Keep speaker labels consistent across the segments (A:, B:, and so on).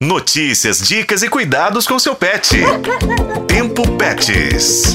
A: Notícias, dicas e cuidados com seu pet. Tempo Pets.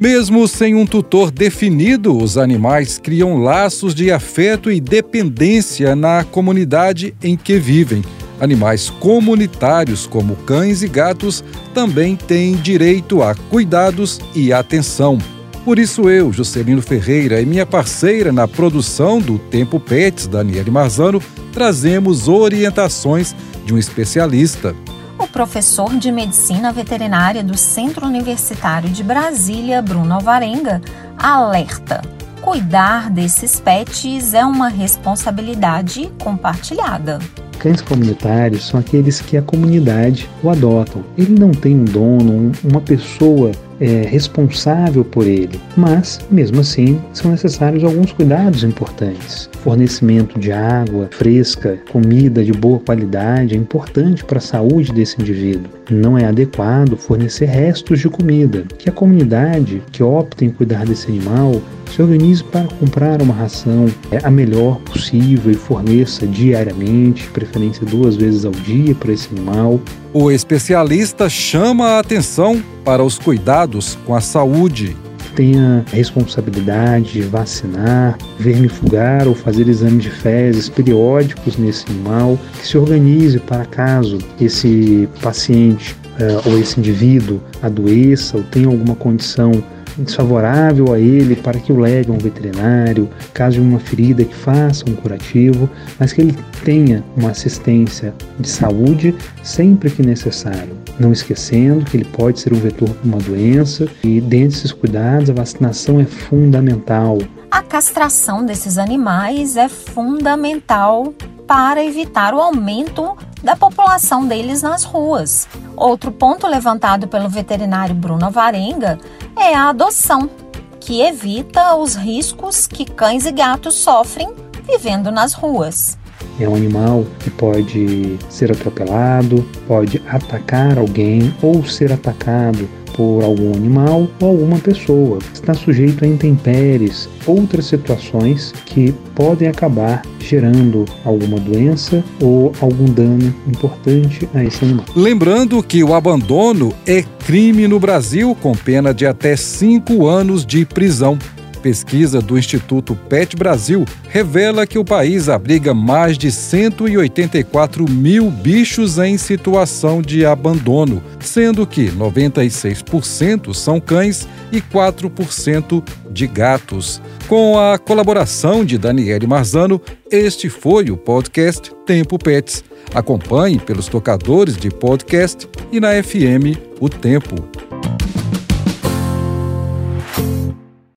B: Mesmo sem um tutor definido, os animais criam laços de afeto e dependência na comunidade em que vivem. Animais comunitários, como cães e gatos, também têm direito a cuidados e atenção. Por isso, eu, Juscelino Ferreira, e minha parceira na produção do Tempo Pets, Daniele Marzano, trazemos orientações de um especialista.
C: O professor de medicina veterinária do Centro Universitário de Brasília, Bruno Alvarenga, alerta: cuidar desses pets é uma responsabilidade compartilhada.
D: Cães comunitários são aqueles que a comunidade o adotam. Ele não tem um dono, uma pessoa é, responsável por ele, mas, mesmo assim, são necessários alguns cuidados importantes. Fornecimento de água fresca, comida de boa qualidade é importante para a saúde desse indivíduo. Não é adequado fornecer restos de comida. Que a comunidade que opta em cuidar desse animal se organize para comprar uma ração é, a melhor possível e forneça diariamente, preferência duas vezes ao dia para esse animal.
B: O especialista chama a atenção para os cuidados com a saúde.
D: Tenha a responsabilidade de vacinar, vermifugar ou fazer exames de fezes periódicos nesse animal, que se organize para caso esse paciente uh, ou esse indivíduo adoeça ou tenha alguma condição desfavorável a ele para que o leve a um veterinário, caso de uma ferida que faça um curativo, mas que ele tenha uma assistência de saúde sempre que necessário. Não esquecendo que ele pode ser um vetor para uma doença e, dentre esses cuidados, a vacinação é fundamental.
C: A castração desses animais é fundamental para evitar o aumento da população deles nas ruas. Outro ponto levantado pelo veterinário Bruno Varenga é a adoção, que evita os riscos que cães e gatos sofrem vivendo nas ruas.
D: É um animal que pode ser atropelado, pode atacar alguém ou ser atacado por algum animal ou alguma pessoa. Está sujeito a intempéries, outras situações que podem acabar gerando alguma doença ou algum dano importante a esse animal.
B: Lembrando que o abandono é crime no Brasil, com pena de até cinco anos de prisão. Pesquisa do Instituto PET Brasil revela que o país abriga mais de 184 mil bichos em situação de abandono, sendo que 96% são cães e 4% de gatos. Com a colaboração de Daniele Marzano, este foi o podcast Tempo Pets. Acompanhe pelos tocadores de podcast e na FM O Tempo.